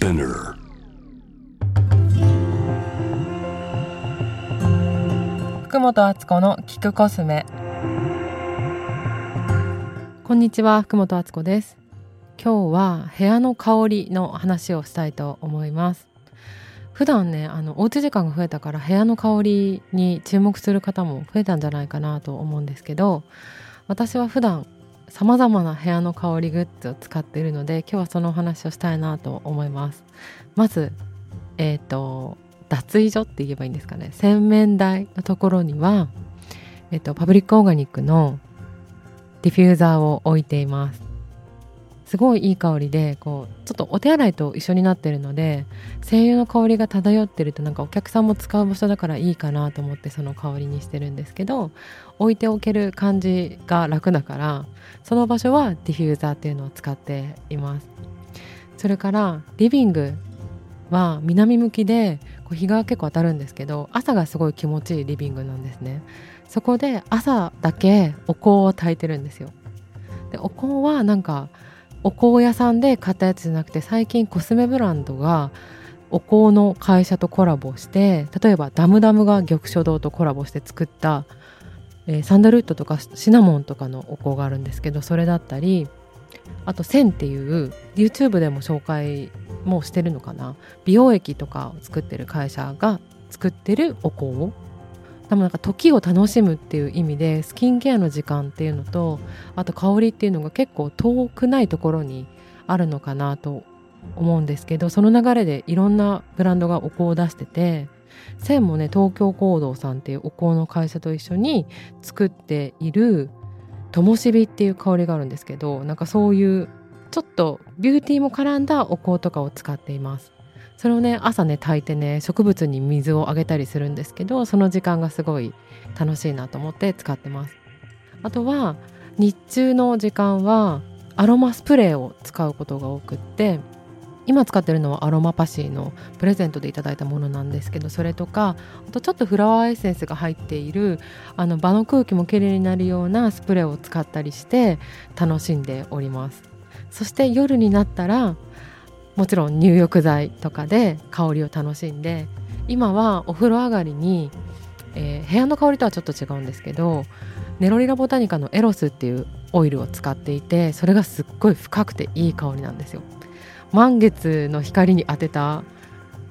Spinner. 福本敦子の聞くコスメこんにちは福本敦子です今日は部屋の香りの話をしたいと思います普段ねあのおうち時間が増えたから部屋の香りに注目する方も増えたんじゃないかなと思うんですけど私は普段さまざまな部屋の香りグッズを使っているので今日はそのお話をしたいなと思います。まずえっ、ー、と脱衣所って言えばいいんですかね。洗面台のところには、えっ、ー、と、パブリックオーガニックのディフューザーを置いています。すごいいい香りでこうちょっとお手洗いと一緒になってるので精油の香りが漂ってるとなんかお客さんも使う場所だからいいかなと思ってその香りにしてるんですけど置いておける感じが楽だからその場所はディフューザーっていうのを使っています。それからリビングは南向きでこう日が結構当たるんですけど朝がすごい気持ちいいリビングなんですね。そこで朝だけお香を炊いてるんですよ。でお香はなんかお香屋さんで買ったやつじゃなくて最近コスメブランドがお香の会社とコラボして例えばダムダムが玉書堂とコラボして作った、えー、サンダルウッドとかシナモンとかのお香があるんですけどそれだったりあとセンっていう YouTube でも紹介もしてるのかな？美容液とかを作ってる会社が作ってるお香多分なんか時を楽しむっていう意味でスキンケアの時間っていうのとあと香りっていうのが結構遠くないところにあるのかなと思うんですけどその流れでいろんなブランドがお香を出してて線もね東京行動さんっていうお香の会社と一緒に作っているともしびっていう香りがあるんですけどなんかそういうちょっとビューティーも絡んだお香とかを使っています。それをね朝ね炊いてね植物に水をあげたりするんですけどその時間がすごい楽しいなと思って使ってます。あとは日中の時間はアロマスプレーを使うことが多くって今使ってるのはアロマパシーのプレゼントでいただいたものなんですけどそれとかあとちょっとフラワーエッセンスが入っているあの場の空気もきれいになるようなスプレーを使ったりして楽しんでおります。そして夜になったらもちろん入浴剤とかで香りを楽しんで今はお風呂上がりに、えー、部屋の香りとはちょっと違うんですけどネロリラボタニカのエロスっていうオイルを使っていてそれがすっごい深くていい香りなんですよ。満月の光に当てた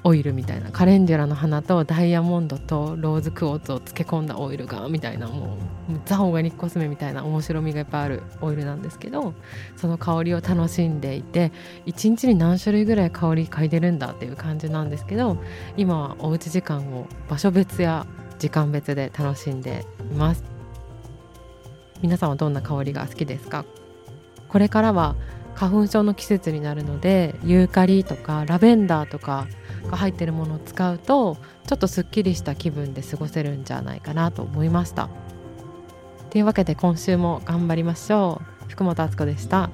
オイルみたいなカレンデュラの花とダイヤモンドとローズクォーツを漬け込んだオイルがみたいなもうザ・オーガニックコスメみたいな面白みがいっぱいあるオイルなんですけどその香りを楽しんでいて一日に何種類ぐらい香り嗅いでるんだっていう感じなんですけど今はおうち時間を場所別や時間別で楽しんでいます。皆さんはどんな香りが好きですか？これからは花粉症の季節になるのでユーカリとかラベンダーとかが入ってるものを使うとちょっとすっきりした気分で過ごせるんじゃないかなと思いました。というわけで今週も頑張りましょう。福本敦子でした。